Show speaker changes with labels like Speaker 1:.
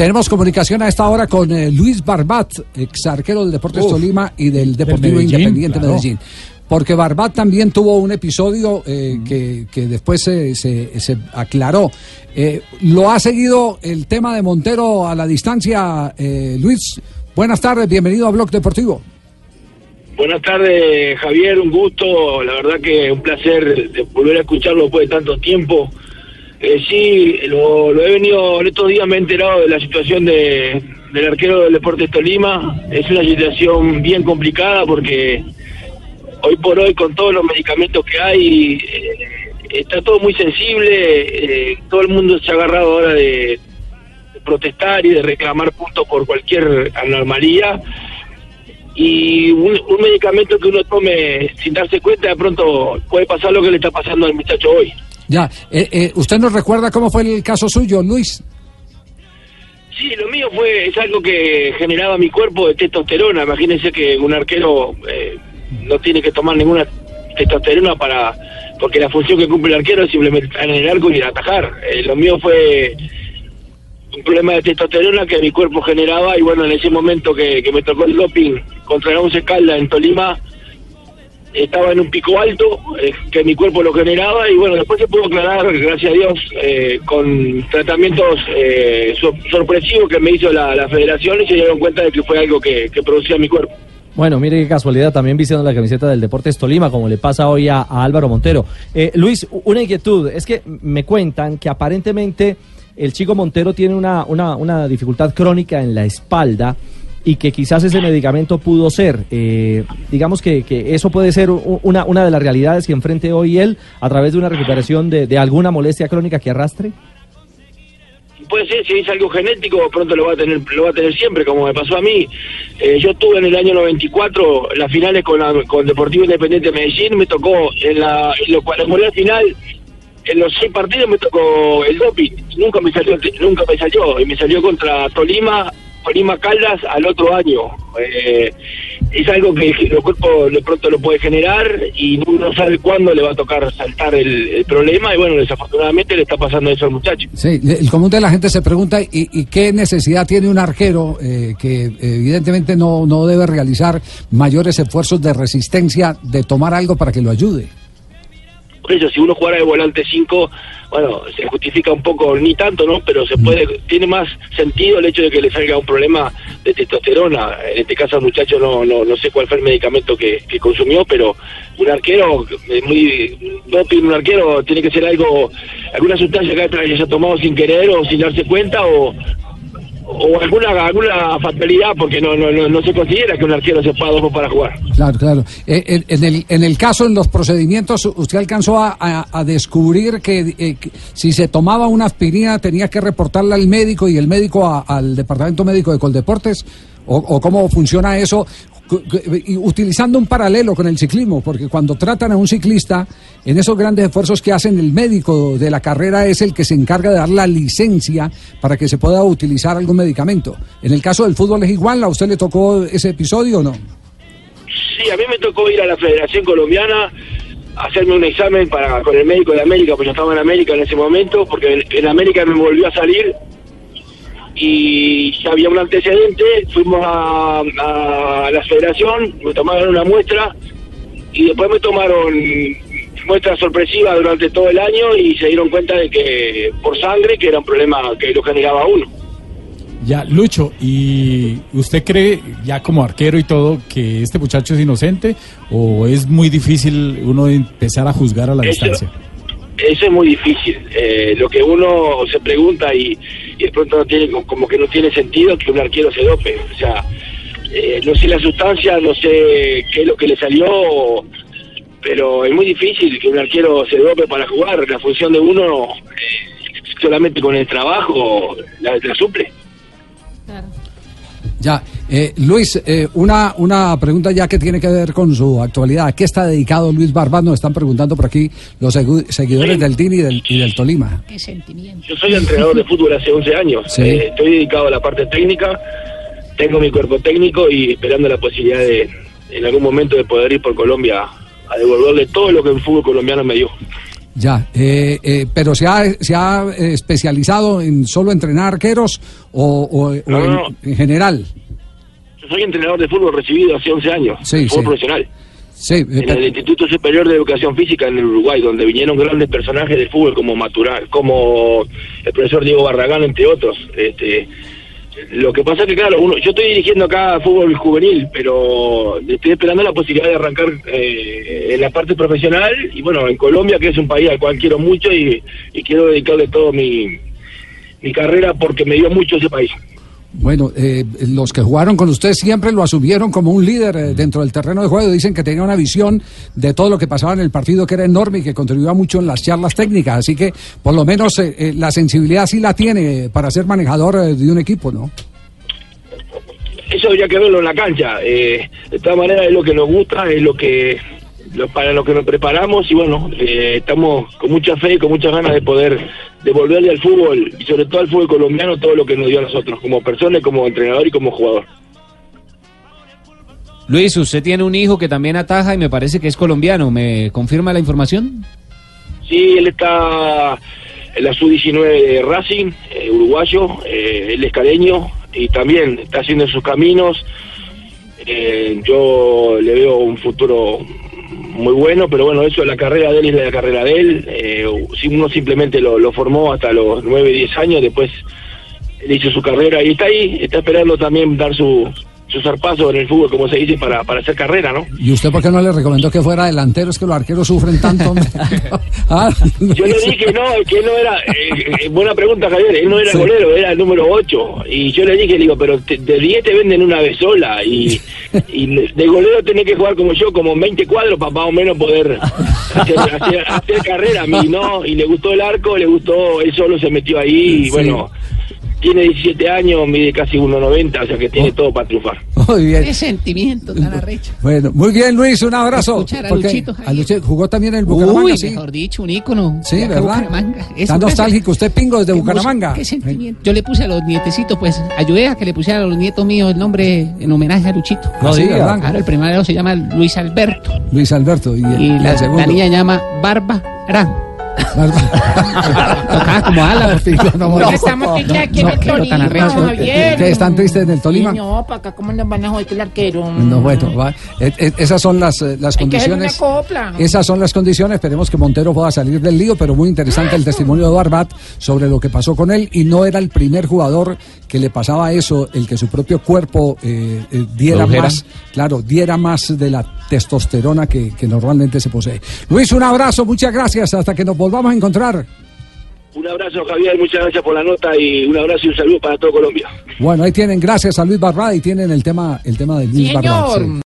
Speaker 1: Tenemos comunicación a esta hora con eh, Luis Barbat, ex arquero del Deportes
Speaker 2: Uf,
Speaker 1: Tolima y del Deportivo
Speaker 2: Medellín,
Speaker 1: Independiente
Speaker 2: claro.
Speaker 1: Medellín. Porque Barbat también tuvo un episodio eh, que, que después se, se- se aclaró. Eh, ¿Lo ha seguido el tema de Montero a la distancia, eh, Luis? Buenas tardes, bienvenido a Blog Deportivo.
Speaker 3: Buenas tardes, Javier, un gusto, la verdad que un placer volver a escucharlo después de tanto tiempo. Eh, sí, lo, he venido, en estos días me he enterado de la situación de, del arquero del Deportes Tolima. Es una situación bien complicada porque hoy por hoy con todos los medicamentos que hay, eh, está todo muy sensible, eh, todo el mundo se ha agarrado ahora de, protestar y de reclamar puntos por cualquier anormalía y un, un medicamento que uno tome sin darse cuenta de pronto puede pasar lo que le está pasando al muchacho hoy.
Speaker 1: Ya, eh, eh, ¿usted nos recuerda cómo fue el caso suyo, Luis?
Speaker 3: Sí, lo mío fue es algo que generaba mi cuerpo de testosterona. Imagínense que un arquero eh, no tiene que tomar ninguna testosterona para porque la función que cumple el arquero es simplemente estar en el arco y ir a atajar. Eh, lo mío fue un problema de testosterona que mi cuerpo generaba y bueno, en ese momento que, me tocó el doping contra la Once Calda en Tolima, estaba en un pico alto eh, que mi cuerpo lo generaba y bueno, después se pudo aclarar, gracias a Dios, eh, con tratamientos eh, sor- sorpresivos que me hizo la, la federación y se dieron cuenta de que fue algo que, que producía mi cuerpo.
Speaker 4: Bueno, mire qué casualidad, también vistiendo la camiseta del Deportes Tolima, como le pasa hoy a, a Álvaro Montero. Eh, Luis, una inquietud, es que me cuentan que aparentemente el chico Montero tiene una, una, una dificultad crónica en la espalda y que quizás ese medicamento pudo ser. Eh, digamos que, que eso puede ser una, una de las realidades que enfrente hoy él a través de una recuperación de, de alguna molestia crónica que arrastre.
Speaker 3: puede ser si es algo genético pronto lo va a tener lo va a tener siempre como me pasó a mí Eh, yo tuve en el año 94 las finales con la, con Deportivo Independiente de Medellín me tocó en la en lo cual final en los seis partidos me tocó el doping nunca me salió nunca me salió y me salió contra Tolima Tolima Caldas al otro año Eh, es algo que el cuerpo de pronto lo puede generar y no sabe cuándo le va a tocar saltar el, el problema y bueno desafortunadamente le está pasando eso al muchacho
Speaker 1: Sí, el común de la gente se pregunta, ¿y, y qué necesidad tiene un arquero eh, que evidentemente no, no debe realizar mayores esfuerzos de resistencia de tomar algo para que lo ayude?
Speaker 3: Si uno jugara de volante 5, bueno, se justifica un poco, ni tanto, ¿no? Pero se puede, tiene más sentido el hecho de que le salga un problema de testosterona. En este caso muchacho no, no, no sé cuál fue el medicamento que, que consumió, pero un arquero, es muy, doping, un arquero tiene que ser algo, alguna sustancia que haya tomado sin querer o sin darse cuenta o, o alguna alguna fatalidad porque no, no, no, no se considera que un arquero se pueda para jugar.
Speaker 1: Claro, claro. Eh, en, el, en el caso, en los procedimientos, ¿usted alcanzó a, a- descubrir que, eh, que si se tomaba una aspirina tenía que reportarla al médico y el médico a- al departamento médico de Coldeportes? ¿O, o cómo funciona eso? Y Utilizando un paralelo con el ciclismo, porque cuando tratan a un ciclista, en esos grandes esfuerzos que hacen, el médico de la carrera es el que se encarga de dar la licencia para que se pueda utilizar algún medicamento. En el caso del fútbol es igual, ¿a usted le tocó ese episodio o no?
Speaker 3: Sí, a mí me tocó ir a la Federación Colombiana hacerme un examen para con el médico de América, pues yo estaba en América en ese momento, porque en, en América me volvió a salir y ya había un antecedente, fuimos a, a la Federación, me tomaron una muestra y después me tomaron muestras sorpresivas durante todo el año y se dieron cuenta de que por sangre, que era un problema que lo generaba uno.
Speaker 2: Ya, Lucho, ¿y usted cree, ya como arquero y todo, que este muchacho es inocente o es muy difícil uno empezar a juzgar a la
Speaker 3: Eso-
Speaker 2: distancia?
Speaker 3: Eso es muy difícil. Eh, lo que uno se pregunta y, y de pronto no tiene, como que no tiene sentido que un arquero se dope. O sea, eh, no sé la sustancia, no sé qué es lo que le salió, pero es muy difícil que un arquero se dope para jugar. La función de uno eh, solamente con el trabajo la, la suple.
Speaker 1: Ya, eh, Luis, eh, una, una pregunta ya que tiene que ver con su actualidad. ¿A qué está dedicado Luis Barbat? Nos están preguntando por aquí los segu- seguidores del TIN y del, y del Tolima.
Speaker 5: Qué sentimiento.
Speaker 3: Yo soy entrenador de fútbol hace 11 años.
Speaker 1: Sí.
Speaker 3: Eh, estoy dedicado a la parte técnica. Tengo mi cuerpo técnico y esperando la posibilidad de, en algún momento, de poder ir por Colombia a devolverle todo lo que el fútbol colombiano me dio.
Speaker 1: Ya, eh, eh, pero se ha, se ha eh, especializado en solo entrenar arqueros o, o- o
Speaker 3: No,
Speaker 1: en,
Speaker 3: no.
Speaker 1: en general.
Speaker 3: Soy entrenador de fútbol recibido hace 11 años,
Speaker 1: Sí,
Speaker 3: fútbol
Speaker 1: sí.
Speaker 3: profesional.
Speaker 1: Sí, eh,
Speaker 3: en el Instituto Superior de Educación Física en el Uruguay, donde vinieron grandes personajes del fútbol como Matural, como el profesor Diego Barragán, entre otros. Este, lo que pasa que, claro, uno, yo estoy dirigiendo acá fútbol juvenil, pero estoy esperando la posibilidad de arrancar eh, en la parte profesional. Y bueno, en Colombia, que es un país al cual quiero mucho y, y quiero dedicarle todo mi, mi carrera porque me dio mucho ese país.
Speaker 1: Bueno, eh, los que jugaron con usted siempre lo asumieron como un líder eh, dentro del terreno de juego. Dicen que tenía una visión de todo lo que pasaba en el partido que era enorme y que contribuía mucho en las charlas técnicas. Así que, por lo menos, eh, eh, la sensibilidad sí la tiene para ser manejador de un equipo, ¿no?
Speaker 3: eso habría que verlo en la cancha. De todas maneras es lo que nos gusta, es lo que lo- para lo que nos preparamos y bueno, eh, estamos con mucha fe y con muchas ganas de poder devolverle al fútbol y sobre todo al fútbol colombiano todo lo que nos dio a nosotros como personas, como entrenador y como jugador.
Speaker 5: Luis, usted tiene un hijo que también ataja y me parece que es colombiano. ¿Me confirma la información?
Speaker 3: Sí, él está en la sub-19 de Racing, eh, uruguayo, eh, él es caleño y también está haciendo sus caminos. Eh, yo le veo un futuro muy bueno, pero bueno, eso la carrera de él es la carrera de él. Eh, uno simplemente lo, lo formó hasta los 9, 10 años, después él hizo su carrera y está ahí, está esperando también dar su, su zarpazo en el fútbol, como se dice, para, para hacer carrera, ¿no?
Speaker 1: ¿Y usted por qué no le recomendó que fuera delantero? Es que los arqueros sufren tanto. Ah,
Speaker 3: Yo le dije no, que él no era, eh, eh, buena pregunta Javier, él no era
Speaker 1: Sí.
Speaker 3: golero, era el número 8. Y yo le dije, le digo, pero te- de 10 te venden una vez sola. Y, y de golero tenés que jugar como yo, como 20 cuadros para más o menos poder hacer, hacer- hacer carrera. A mí no, y le gustó el arco, le gustó, él solo se metió ahí. Y
Speaker 1: Sí.
Speaker 3: bueno, tiene 17 años, mide casi 1,90, o sea que tiene todo para triunfar.
Speaker 1: Muy bien.
Speaker 6: Qué sentimiento tan arrecho.
Speaker 1: Bueno, muy bien, Luis, un abrazo.
Speaker 6: Escuchar a
Speaker 1: Porque
Speaker 6: Luchito,
Speaker 1: a jugó también en el Bucaramanga,
Speaker 6: Uy,
Speaker 1: sí.
Speaker 6: mejor dicho, un ícono.
Speaker 1: Sí, ¿verdad? Está nostálgico usted, Pingo, desde Bucaramanga.
Speaker 6: Qué sentimiento. Yo le puse a los nietecitos, pues, ayudé a que le pusieran a los nietos míos el nombre en homenaje a Luchito.
Speaker 1: No
Speaker 6: Sí,
Speaker 1: diga.
Speaker 6: ¿verdad? Claro, el primero se llama Luis Alberto
Speaker 1: Luis Alberto. Y, el-
Speaker 6: y la,
Speaker 1: el segundo.
Speaker 6: la niña se llama Barba Ran. Tocaba como ala.
Speaker 1: No,
Speaker 6: No,
Speaker 1: no.
Speaker 7: Estamos tristes aquí
Speaker 6: no,
Speaker 7: en el Tolima,
Speaker 6: arrecho.
Speaker 7: Javier.
Speaker 1: ¿Qué, están tristes en el Tolima?
Speaker 7: No, para acá, ¿cómo nos van a joder que el arquero?
Speaker 1: No, bueno, va. Eh, eh, esas son las, eh, las
Speaker 7: Hay que hacer una
Speaker 1: condiciones.
Speaker 7: copla.
Speaker 1: Esas son las condiciones. Esperemos que Montero pueda salir del lío, pero muy interesante el testimonio de Barbat sobre lo que pasó con él. Y no era el primer jugador que le pasaba eso, el que su propio cuerpo eh, eh, diera más, claro, diera más de la testosterona que, que normalmente se posee. Luis, un abrazo, muchas gracias. Hasta que nos volvamos a encontrar.
Speaker 3: Un abrazo Javier, muchas gracias por la nota y un abrazo y un saludo para todo Colombia.
Speaker 1: Bueno, ahí tienen, gracias a Luis Barbat y tienen el tema, el tema de Luis sí.